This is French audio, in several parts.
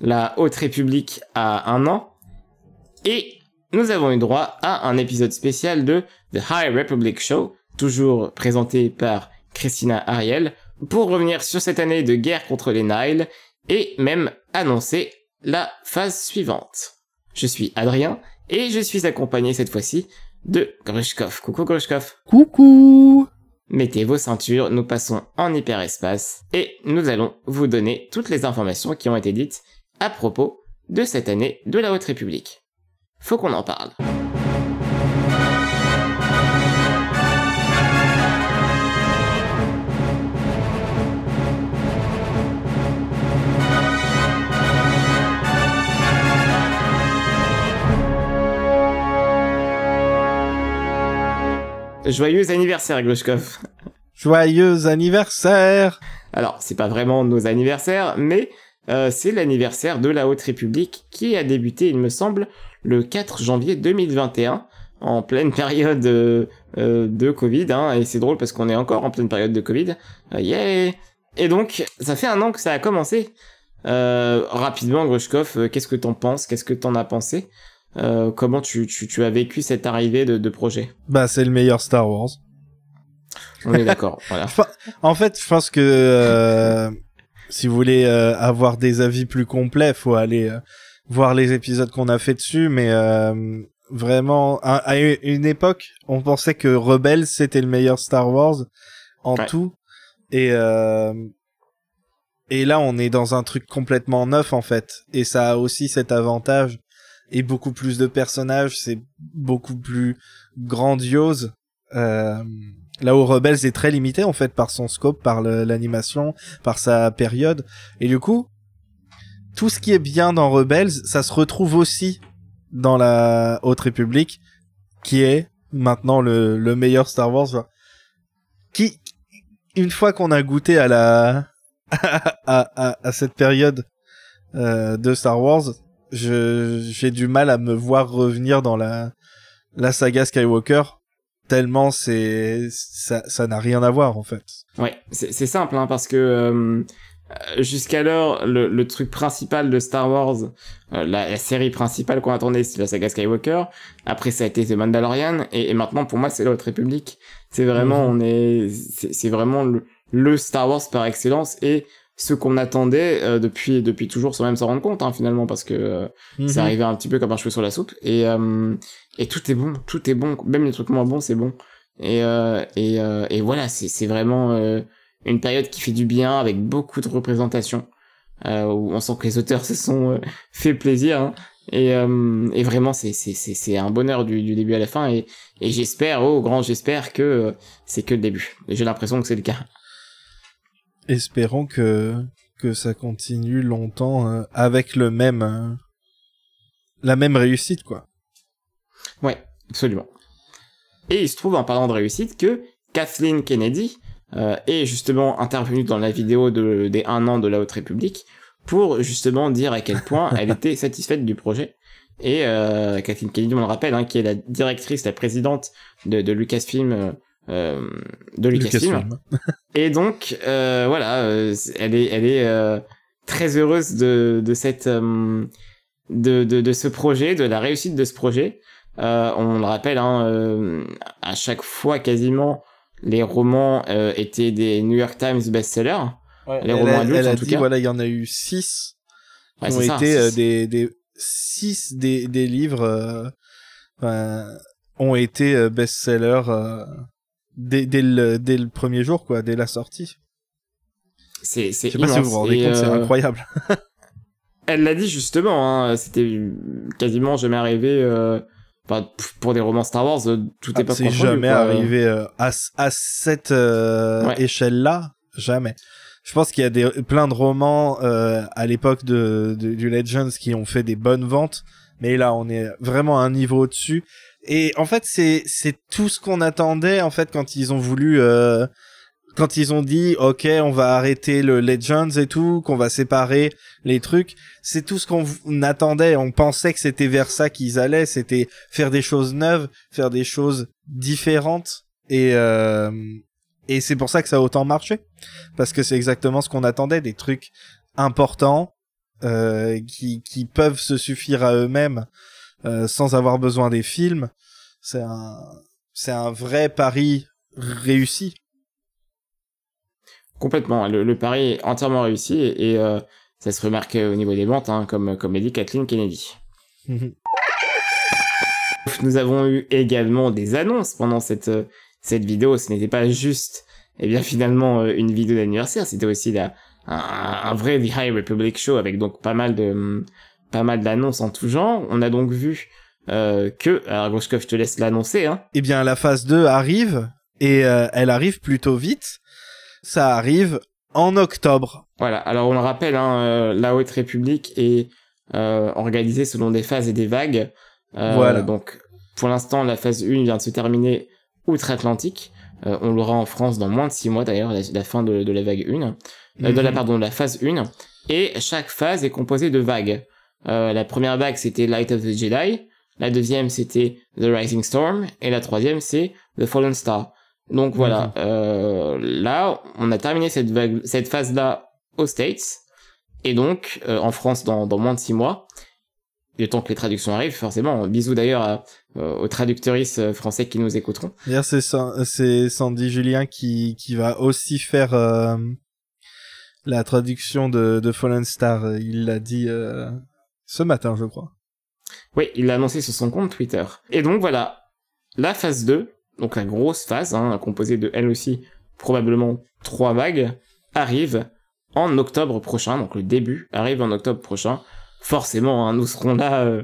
la Haute République a un an. Et nous avons eu droit à un épisode spécial de The High Republic Show, toujours présenté par Christina Ariel, pour revenir sur cette année de guerre contre les Nile et même annoncer la phase suivante. Je suis Adrien et je suis accompagné cette fois-ci de Grushkov. Coucou Grushkov. Coucou Mettez vos ceintures, nous passons en hyperespace et nous allons vous donner toutes les informations qui ont été dites à propos de cette année de la Haute République. Faut qu'on en parle. Joyeux anniversaire, Glushkov. Joyeux anniversaire Alors, c'est pas vraiment nos anniversaires, mais euh, c'est l'anniversaire de la Haute République qui a débuté, il me semble, le 4 janvier 2021, en pleine période euh, euh, de Covid, hein, et c'est drôle parce qu'on est encore en pleine période de Covid. yeah Et donc, ça fait un an que ça a commencé. rapidement, Grushkov, qu'est-ce que t'en penses? Qu'est-ce que t'en as pensé? Euh, comment tu, tu, tu, as vécu cette arrivée de, de projet? Bah, c'est le meilleur Star Wars. On est d'accord. voilà. En fait, je pense que euh, si vous voulez euh, avoir des avis plus complets, faut aller euh, voir les épisodes qu'on a fait dessus. Mais euh, vraiment, à, à, une époque, on pensait que Rebels c'était le meilleur Star Wars en ouais. tout, et et là, on est dans un truc complètement neuf en fait, et ça a aussi cet avantage et beaucoup plus de personnages, c'est beaucoup plus grandiose. Euh, là où Rebels est très limité en fait par son scope, par l'animation, par sa période. Et du coup, tout ce qui est bien dans Rebels, ça se retrouve aussi dans la Haute République, qui est maintenant le, le meilleur Star Wars. Qui, une fois qu'on a goûté à la à, cette période euh, de Star Wars, j'ai du mal à me voir revenir dans la la saga Skywalker tellement c'est ça ça n'a rien à voir en fait. Ouais, c'est c'est simple hein, parce que euh, jusqu'alors le, le truc principal de Star Wars, euh, la, la, série principale qu'on attendait c'est la saga Skywalker. Après ça a été The Mandalorian et, et maintenant pour moi c'est la Haute République. C'est vraiment mmh. on est c'est vraiment le, le Star Wars par excellence et ce qu'on attendait euh, depuis depuis toujours sans même s'en rendre compte hein, finalement parce que euh, mm -hmm. c'est arrivé un petit peu comme un cheveu sur la soupe. Et euh, et tout est bon tout est bon. Même les trucs moins bons c'est bon. Et euh, et euh, et voilà c'est c'est vraiment euh, une période qui fait du bien avec beaucoup de représentation où on sent que les auteurs se sont fait plaisir hein, et et vraiment c'est c'est c'est c'est un bonheur du, du début à la fin. Et et j'espère oh grand j'espère que c'est que le début. J'ai l'impression que c'est le cas espérons que que ça continue longtemps euh, avec le même euh, la même réussite quoi. Ouais, absolument. Et il se trouve en parlant de réussite que Kathleen Kennedy euh, est justement intervenue dans la vidéo de, des un an de la Haute République pour justement dire à quel point elle était satisfaite du projet. Et euh, Kathleen Kennedy, on le rappelle, hein, qui est la directrice, la présidente de, de Lucasfilm euh, de Lucasfilm. Lucasfilm. et donc euh, voilà, euh, elle est elle est euh, très heureuse de de cette euh, de, de de ce projet, de la réussite de ce projet. on le rappelle, hein, à chaque fois quasiment les romans étaient des New York Times best-sellers. Ouais, les romans a, adultes elle a en tout dit, cas. Voilà, il y en a eu six ouais, qui ont ça, été six. des des six des des livres ont été best-sellers dès, dès, le, dès le premier jour, quoi, dès la sortie. C'est, c'est si vous vous rendez compte, euh... c'est incroyable. elle l'a dit justement, hein, c'était quasiment jamais arrivé. Euh... Enfin, pour des romans Star Wars, euh, tout ah, est pas C'est jamais quoi. arrivé euh, à, à cette ouais. échelle-là, jamais. Je pense qu'il y a des, plein de romans à l'époque de, de, du Legends qui ont fait des bonnes ventes, mais là on est vraiment à un niveau au-dessus et en fait, c'est c'est tout ce qu'on attendait en fait quand ils ont voulu euh, quand ils ont dit OK, on va arrêter le Legends et tout, qu'on va séparer les trucs, c'est tout ce qu'on attendait, on pensait que c'était vers ça qu'ils allaient, c'était faire des choses neuves, faire des choses différentes. Et euh, et c'est pour ça que ça a autant marché. Parce que c'est exactement ce qu'on attendait, des trucs importants euh, qui, qui peuvent se suffire à eux-mêmes euh, sans avoir besoin des films, c'est un, c'est un vrai pari réussi. Complètement, le, le pari est entièrement réussi et, et euh, ça se remarque au niveau des ventes, hein, comme, comme l'a dit Kathleen Kennedy. Nous avons eu également des annonces pendant cette, euh, cette vidéo. Ce n'était pas juste, eh bien, finalement, une vidéo d'anniversaire. C'était aussi la, un, un, vrai The High Republic Show avec donc pas mal de, pas mal d'annonces en tout genre. On a donc vu euh, que, alors Groshkov, je te laisse l'annoncer. Hein. Eh bien, la phase 2 arrive et euh, elle arrive plutôt vite. Ça arrive en octobre. Voilà. Alors on le rappelle, hein, euh, la Haute République est organisée selon des phases et des vagues. voilà. Donc pour l'instant, la phase 1 vient de se terminer outre-Atlantique. On l'aura en France dans moins de 6 mois d'ailleurs, la, la, fin de, de, la vague 1. De la, pardon, de la phase 1. Et chaque phase est composée de vagues. Euh, la première vague, c'était Light of the Jedi. La deuxième, c'était The Rising Storm. Et la troisième, c'est The Fallen Star. Donc voilà, euh, là, on a terminé cette, vague, cette phase-là aux States. Et donc, euh, en France, dans, dans moins de 6 mois. Le temps que les traductions arrivent, forcément. Bisous d'ailleurs aux traducteuristes français qui nous écouteront. D'ailleurs, c'est c'est Sandy Julien qui qui va aussi faire euh, la traduction de, de Fallen Star. Il l'a dit euh, ce matin, je crois. Oui, il l'a annoncé sur son compte Twitter. Et donc voilà, la phase 2, donc la grosse phase, hein, composée de elle aussi probablement trois vagues, arrive en octobre prochain. Donc le début arrive en octobre prochain forcément, hein, nous serons là euh,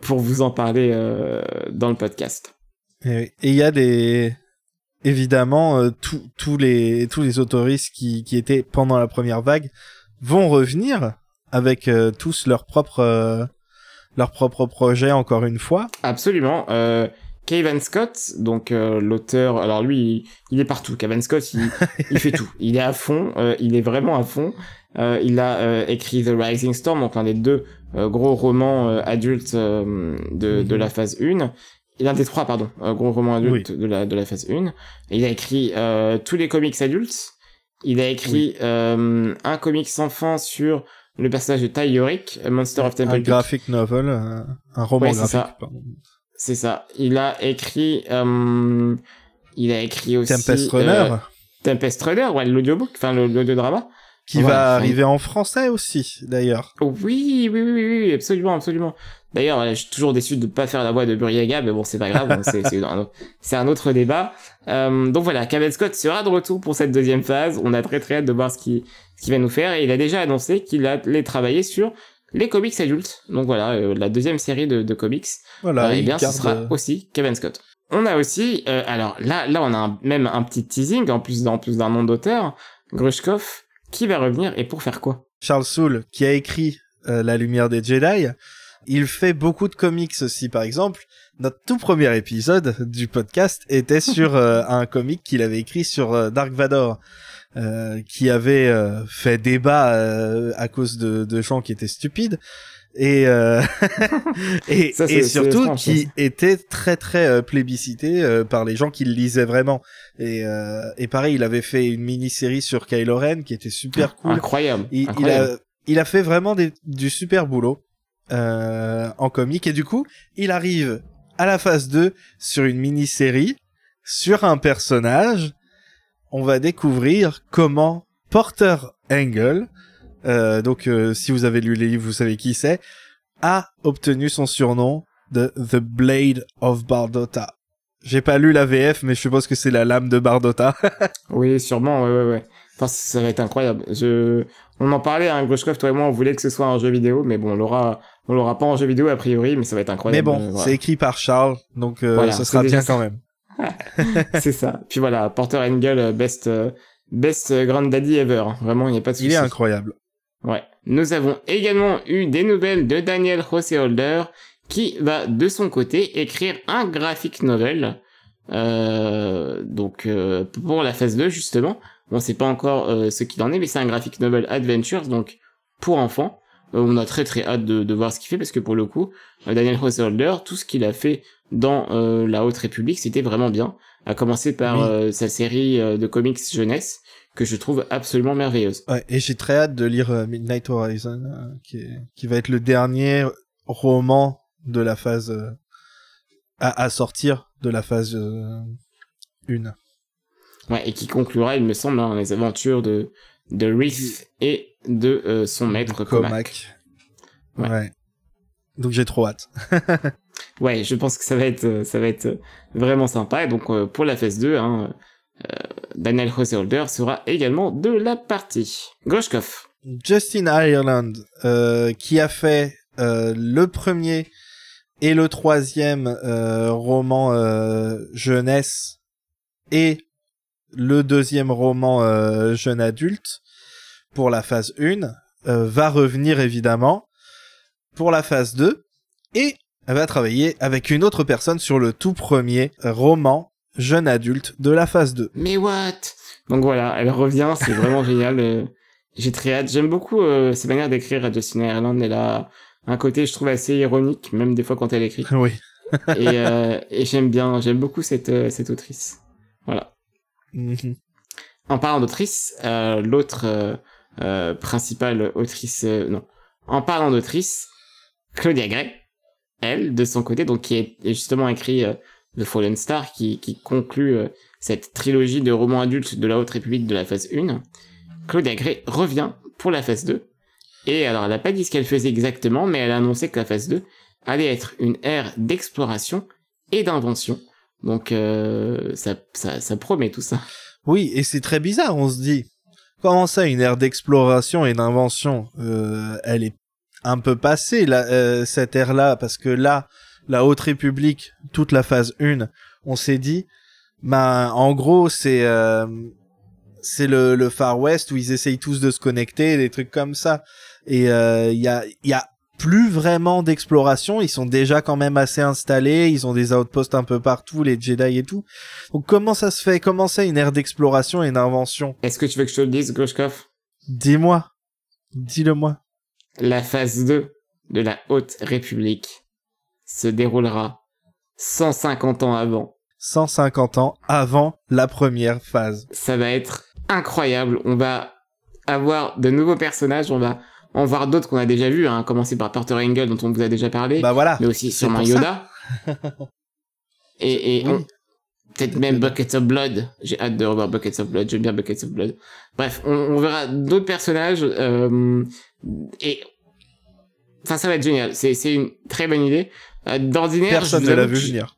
pour vous en parler euh, dans le podcast. Et il y a des évidemment euh, tous les tous les autoristes qui qui étaient pendant la première vague vont revenir avec euh, tous leurs propres leurs propres projets encore une fois. Absolument. Euh, Kevin Scott, donc euh, l'auteur, alors lui, il, il, est partout. Kevin Scott, il, il fait tout. Il est à fond, euh, il est vraiment à fond. Euh, il a euh, écrit The Rising Storm, donc un des deux euh, gros romans adultes de, de la phase 1. Il a un des trois, pardon, gros romans adultes oui. de, la, de la phase 1. Et il a écrit tous les comics adultes. Il a écrit oui. un comics enfant sur le personnage de Ty Yorick, Monster of Temple Un graphic novel, un, un roman ouais, graphique, pardon. C'est ça. Il a écrit, euh, il a écrit aussi Tempest Runner. Euh, Tempest Runner, ouais, l'audiobook, enfin l'audiodrama. Qui va arriver en français aussi, d'ailleurs. Oui, oui, oui, oui, absolument, absolument. D'ailleurs, je suis toujours déçu de ne pas faire la voix de Buriaga, mais bon, c'est pas grave, c'est un, un, autre débat. Euh, donc voilà, Kevin Scott sera de retour pour cette deuxième phase. On a très très hâte de voir ce qu'il ce qu va nous faire. Et il a déjà annoncé qu'il allait travailler sur les comics adultes. Donc voilà, euh, la deuxième série de, de comics. Voilà, euh, et bien, ce sera aussi Kevin Scott. On a aussi, euh, alors là, là, on a un, même un petit teasing en plus, en plus d'un nom d'auteur, Grushkov, qui va revenir et pour faire quoi? Charles Soule, qui a écrit euh, La Lumière des Jedi. Il fait beaucoup de comics aussi, par exemple. Notre tout premier épisode du podcast était sur un comic qu'il avait écrit sur Dark Vador. Euh, qui avait euh, fait débat euh, à cause de, de, gens qui étaient stupides. Et euh, et, Ça, et surtout qui était très très plébiscité par les gens qui le lisaient vraiment. Et et pareil il avait fait une mini série sur Kylo Ren qui était super cool. incroyable il, incroyable. il a il a fait vraiment des, du super boulot en comique. Et du coup il arrive à la phase 2 sur une mini série sur un personnage on va découvrir comment Porter Engel, euh, donc euh, si vous avez lu les livres, vous savez qui c'est, a obtenu son surnom de The Blade of Bardotta. J'ai pas lu la VF, mais je suppose que c'est la lame de Bardotta. oui, sûrement, ouais, ouais, ouais. Enfin, ça va être incroyable. Je, on en parlait, hein, Grushkov, toi et moi, on voulait que ce soit un jeu vidéo, mais bon, on l'aura, on l'aura pas en jeu vidéo a priori, mais ça va être incroyable. Mais bon, euh, voilà. c'est écrit par Charles, donc euh, voilà, ça sera bien quand même. c'est ça. Puis voilà, Porter Engel, best, best granddaddy ever. Vraiment, il n'y a pas de souci. Il est incroyable. Ouais. Nous avons également eu des nouvelles de Daniel Holder qui va de son côté écrire un graphic novel. Euh, donc euh, pour la phase 2 justement, on sait pas encore euh, ce qu'il en est, mais c'est un graphic novel adventures donc pour enfants. On a très très hâte de, de voir ce qu'il fait parce que pour le coup, Daniel Holder, tout ce qu'il a fait dans euh, la Haute République, c'était vraiment bien. À commencer par oui. euh, sa série euh, de comics jeunesse, que je trouve absolument merveilleuse. Ouais, et j'ai très hâte de lire euh, Midnight Horizon, euh, qui, est- qui va être le dernier roman de la phase euh, à, à sortir de la phase euh, 1. Ouais, et qui conclura, il me semble, hein, les aventures de, de Reef et de euh, son maître Comac. Ouais. Ouais. Donc j'ai trop hâte. Ouais, je pense que ça va être, euh, ça va être euh, vraiment sympa. Et donc, euh, pour la phase 2, hein, euh, Daniel Householder sera également de la partie. Groshkov. Justin Ireland, qui a fait le premier et le troisième roman jeunesse et le deuxième roman jeune adulte pour la phase 1, euh, va revenir évidemment pour la phase 2 et elle va travailler avec une autre personne sur le tout premier roman jeune adulte de la phase 2. Mais what? Donc voilà, elle revient, c'est vraiment génial. euh, J'ai très hâte. J'aime beaucoup euh, ses manières d'écrire à Justin Ireland. Elle a un côté, je trouve, assez ironique, même des fois quand elle écrit. Oui. et euh, et j'aime bien, j'aime beaucoup cette, euh, cette autrice. Voilà. Mhm. En parlant d'autrice, euh, l'autre euh, principale autrice, euh, non. En parlant d'autrice, Claudia Gray, elle, de son côté, donc qui est justement écrit euh, The Fallen Star, qui, conclut cette trilogie de romans adultes de la Haute République de la phase 1. Claudia Gray revient pour la phase 2. Et alors, elle n'a pas dit ce qu'elle faisait exactement, mais elle a annoncé que la phase 2 allait être une ère d'exploration et d'invention. Donc, ça, ça promet tout ça. Oui, et c'est très bizarre, on se dit. Comment ça, une ère d'exploration et d'invention euh, Elle est un peu passée, là, euh, cette ère-là, parce que là, la Haute République, toute la phase 1, on s'est dit, ben, en gros, c'est euh, c'est le, le Far West où ils essayent tous de se connecter, des trucs comme ça. Et euh, il y, a, y a plus vraiment d'exploration, ils sont déjà quand même assez installés, ils ont des outposts un peu partout, les Jedi et tout. Donc comment ça se fait? Comment c'est une ère d'exploration et d'invention Est-ce que tu veux que je te le dise, Groshkov? Dis-moi. Dis-le-moi. La phase 2 de la Haute République se déroulera 150 ans avant. 150 ans avant la première phase. Ça va être incroyable. On va avoir de nouveaux personnages. On va en voir d'autres qu'on a déjà vus, hein, commencer par Porter Engel dont on vous a déjà parlé, Bah voilà. mais aussi sûrement. Yoda. et et Oui. on- peut-être même Buckets of Blood. J'ai hâte de revoir Buckets of Blood. J'aime bien Buckets of Blood. Bref, on, on verra d'autres personnages euh, et enfin ça va être génial. C'est c'est une très bonne idée. Euh, D'ordinaire, Personne ne l'a vu venir.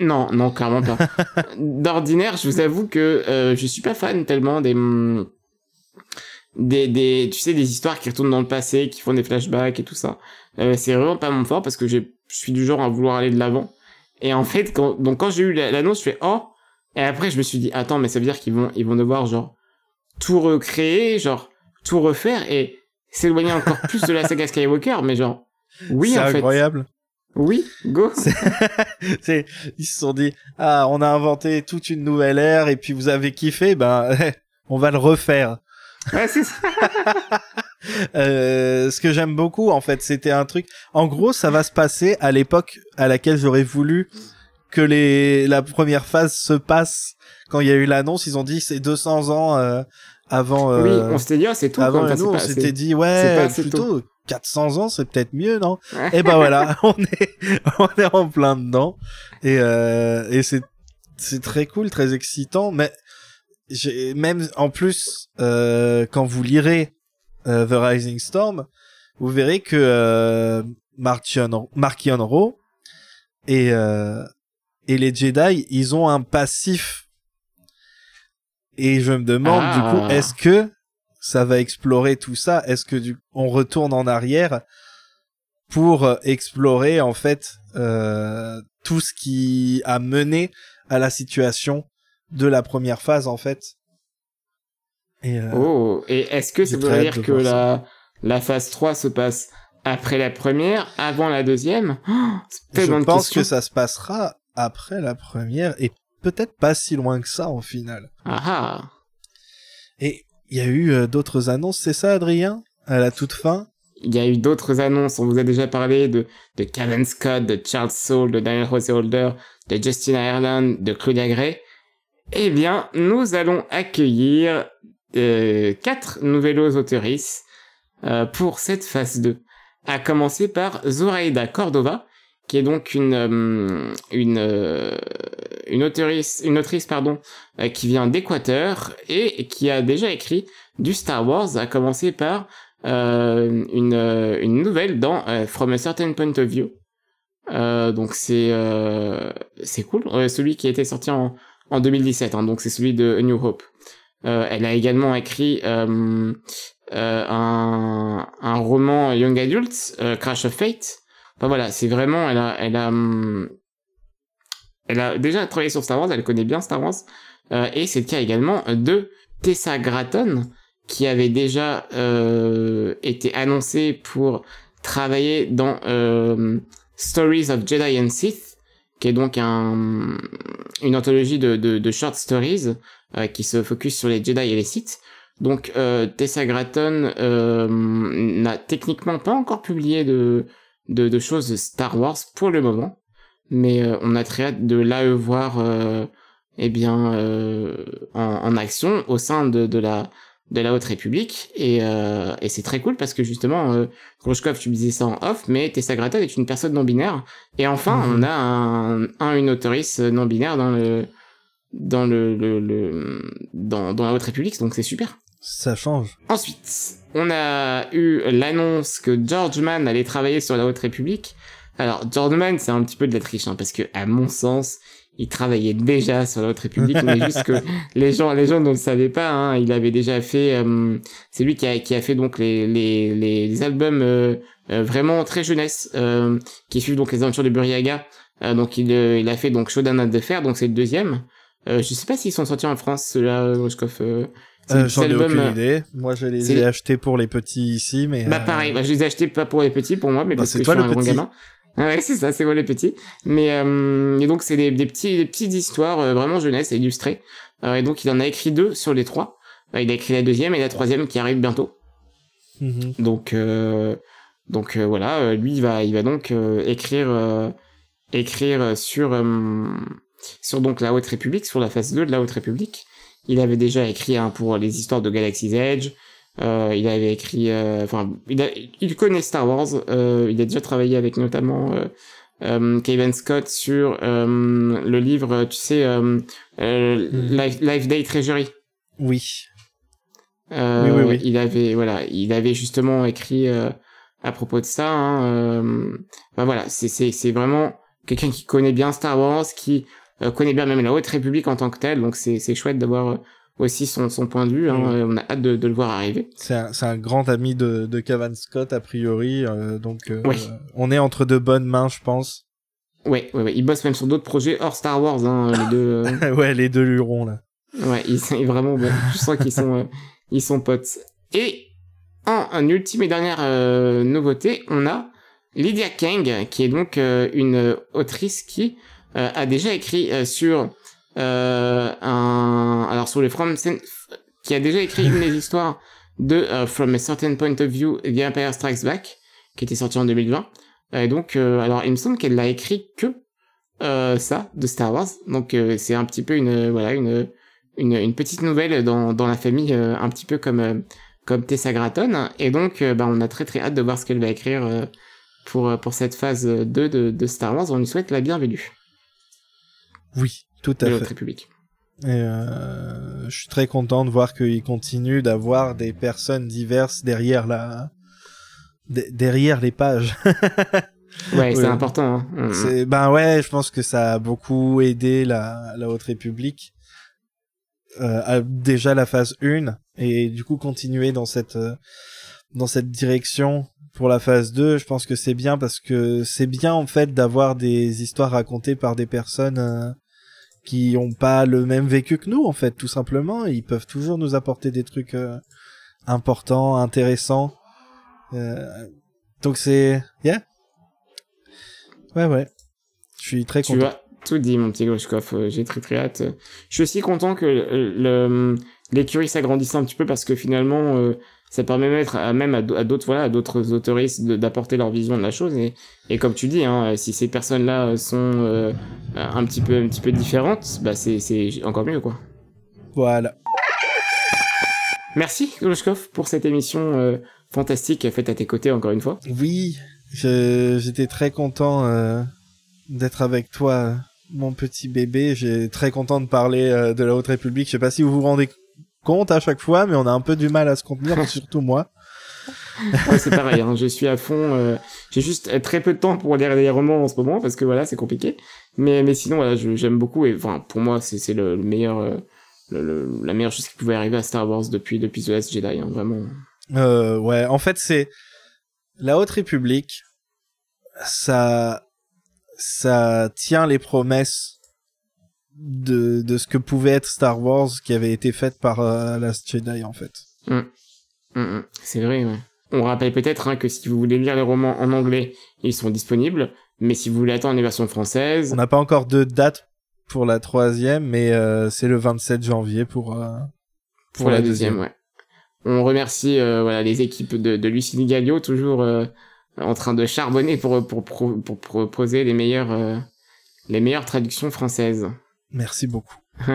non, non, clairement pas. D'ordinaire, je vous avoue que euh, je suis pas fan tellement des, hum, des, des, tu sais, des histoires qui retournent dans le passé, qui font des flashbacks et tout ça. Euh, c'est vraiment pas mon fort parce que je suis du genre à vouloir aller de l'avant. Et en fait, quand, donc quand j'ai eu la- l'annonce, je fais oh, et après je me suis dit attends, mais ça veut dire qu'ils vont, ils vont devoir genre tout recréer, genre tout refaire et s'éloigner encore plus de la saga Skywalker, mais genre oui c'est en fait, incroyable. oui, go. C'est- ils se sont dit ah on a inventé toute une nouvelle ère et puis vous avez kiffé ben on va le refaire. Ouais, c'est ça. Euh, ce que j'aime beaucoup en fait c'était un truc. En gros ça va se passer à l'époque à laquelle j'aurais voulu que les la première phase se passe. Quand il y a eu l'annonce ils ont dit c'est 200 ans euh, avant. Oui, euh, on s'était dit, ah, c'est tout. avant nous on s'était dit ouais plutôt 400 ans c'est peut-être mieux non? Ouais. et ben voilà, on est, on est en plein dedans. Et, euh, et c'est, c'est très cool, très excitant. Mais j'ai, même en plus, euh, quand vous lirez euh, The Rising Storm, vous verrez que euh, Marchion Ro et, euh, et les Jedi, ils ont un passif. Et je me demande Ah. du coup, est-ce que ça va explorer tout ça? Est-ce que du, on retourne en arrière pour euh, explorer en fait euh, tout ce qui a mené à la situation de la première phase en fait. Et euh, Oh, et est-ce que ça hâte dire que la, la phase 3 se passe après la première, avant la deuxième? Oh, je pense que ça se passera après la première et peut-être pas si loin que ça en finale. Ah ah. Et il y a eu euh, d'autres annonces, c'est ça Adrien? À la toute fin? Il y a eu d'autres annonces, on vous a déjà parlé de, de Kevin Scott, de Charles Soule, de Daniel Holder, de Justin Ireland, de Claudia Gray. Eh bien, nous allons accueillir euh, quatre nouvelles autrices euh, pour cette phase 2. À commencer par Zoraida Cordova, qui est donc une euh, une euh, une autrice une autrice pardon euh, qui vient d'Équateur et qui a déjà écrit du Star Wars. À commencer par une une nouvelle dans From a Certain Point of View. donc c'est c'est cool. celui qui a été sorti en en 2017, hein, donc c'est celui de New Hope. elle a également écrit un, un roman Young Adult, Crash of Fate, Enfin voilà, c'est vraiment, elle a, elle a, elle a déjà travaillé sur Star Wars, elle connaît bien Star Wars, euh, et c'est le cas également de Tessa Gratton, qui avait déjà euh, été annoncé pour travailler dans euh, Stories of Jedi and Sith, qui est donc un, une anthologie de, de, de short stories euh, qui se focus sur les Jedi et les Sith. Donc euh, Tessa Gratton euh, n'a techniquement pas encore publié de, de, de choses Star Wars pour le moment, mais euh, on a très hâte de la voir euh, eh bien euh, en, en, action au sein de, de la de la Haute République et, euh, et c'est très cool parce que justement euh, tu disais ça en off mais Tessa Gratton est une personne non binaire et enfin mhm. on a un, un une autoriste non binaire dans le dans le, le, le dans, dans la Haute République donc c'est super ça change. Ensuite, on a eu l'annonce que George Mann allait travailler sur la Haute République. Alors, George Mann, c'est un petit peu de la triche, hein, parce que, à mon sens, il travaillait déjà sur la Haute République, mais juste que les gens, les gens ne le savaient pas. Hein, il avait déjà fait, euh, c'est lui qui a, qui a fait donc les les, les albums euh, euh, vraiment très jeunesse, qui suivent donc les aventures de Buriaga. donc il, il a fait donc Shodan de fer, donc c'est le deuxième. je sais pas s'ils sont sortis en France, ceux-là, euh, J'en ai aucune euh, idée. Moi, je les ai achetés pour les petits ici, mais. Bah, pareil. Bah, je les ai achetés pas pour les petits, pour moi, mais bah, parce que je suis un grand gamin. Ouais, c'est ça, c'est moi les petits. Mais euh, et donc c'est des, des petits des petites histoires euh, vraiment jeunesse illustrées. Euh, et donc il en a écrit deux sur les trois. il a écrit la deuxième et la troisième qui arrive bientôt. Mm-hmm. Donc donc voilà, lui il va il va donc écrire écrire sur sur donc la Haute République, sur la phase 2 de la Haute République. Il avait déjà écrit hein, pour les histoires de Galaxy's Edge. Euh, il avait écrit, euh, enfin, il, il, connaît Star Wars. Euh, il a déjà travaillé avec notamment Kevin Scott sur le livre, tu sais, mm. Life, Life, Day Treasury. Oui. oui, oui, oui. Il avait, voilà, il avait justement écrit à propos de ça. Hein, ben voilà, c'est c'est c'est vraiment quelqu'un qui connaît bien Star Wars, qui euh, connaît bien même la Haute République en tant que telle, donc c'est c'est chouette d'avoir aussi son, son point de vue. Hein, mm. On a hâte de, de le voir arriver. C'est un, un, grand ami de, de Kevin Scott a priori, euh, donc on est entre de bonnes mains, je pense. Ouais, ouais, ouais. Il bosse même sur d'autres projets hors Star Wars, hein, les deux. ouais, les deux lurons là. Ouais, ils sont vraiment. Bon, je sens qu'ils sont, ils sont potes. Et en, ultime et dernière nouveauté, on a Lydia Kang, qui est donc une autrice qui euh, a déjà écrit euh, sur euh, un alors sur les From qui a déjà écrit une des histoires de From a Certain Point of View The Empire Strikes Back qui était sorti en 2020 et donc alors il me semble qu'elle l'a écrit que ça de Star Wars. Donc c'est un petit peu une voilà une une, une petite nouvelle dans, dans la famille un petit peu comme comme Tessa Gratton. Et donc bah, on a très très hâte de voir ce qu'elle va écrire pour pour cette phase 2 de, de Star Wars. On lui souhaite la bienvenue. Oui, tout à fait. République. Et euh, je suis très content de voir qu'il continue d'avoir des personnes diverses derrière la derrière les pages. ouais, c'est important. Hein. Mm, mm. C'est ben ouais, je pense que ça a beaucoup aidé la la Haute République. Euh, à déjà la phase 1 et du coup continuer dans cette euh, dans cette direction pour la phase 2, je pense que c'est bien parce que c'est bien en fait d'avoir des histoires racontées par des personnes qui ont pas le même vécu que nous en fait, tout simplement. Ils peuvent toujours nous apporter des trucs euh, importants, intéressants. Euh, donc c'est yeah. Ouais ouais. Je suis très content. Tu as tout dit mon petit Grushkov, j'ai très très hâte. Je suis aussi content que le, l'écurie s'agrandisse un petit peu parce que finalement ça permet à, même à, d'autres voilà à d'autres autoristes d'apporter leur vision de la chose et, et comme tu dis hein, si ces personnes là sont euh, un petit peu un petit peu différentes bah c'est c'est encore mieux quoi voilà Merci, Goloshkov, pour cette émission euh, fantastique faite à tes côtés encore une fois. Oui, j'étais très content euh, d'être avec toi, mon petit bébé. J'ai très content de parler euh, de la Haute République. Je sais pas si vous vous rendez compte à chaque fois, mais on a un peu du mal à se contenir, surtout moi. ouais, c'est pareil, hein, je suis à fond. J'ai juste très peu de temps pour lire des romans en ce moment parce que voilà, c'est compliqué. Mais mais sinon, voilà, j'aime beaucoup et enfin pour moi, c'est le, le meilleur le, la meilleure chose qui pouvait arriver à Star Wars depuis depuis The Last Jedi, hein, vraiment. Euh, ouais, en fait c'est la Haute République, ça ça tient les promesses de de ce que pouvait être Star Wars qui avait été faite par euh, Last Jedi en fait. Mmh. Mmh, c'est vrai. Ouais. On rappelle peut-être hein, que si vous voulez lire les romans en anglais, ils sont disponibles. Mais si vous voulez attendre les versions françaises, on n'a pas encore de date pour la troisième, mais euh, c'est le 27 janvier pour euh, pour, la, deuxième. ouais. On remercie euh, voilà les équipes de, de Lucille Gallio toujours en train de charbonner pour pour, pour, proposer les meilleures les meilleures traductions françaises. Merci beaucoup.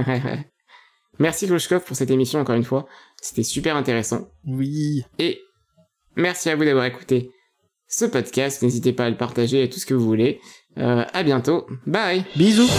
merci Klochkov pour cette émission encore une fois. C'était super intéressant. Oui. Et merci à vous d'avoir écouté ce podcast. N'hésitez pas à le partager et tout ce que vous voulez. Euh, à bientôt. Bye. Bisous.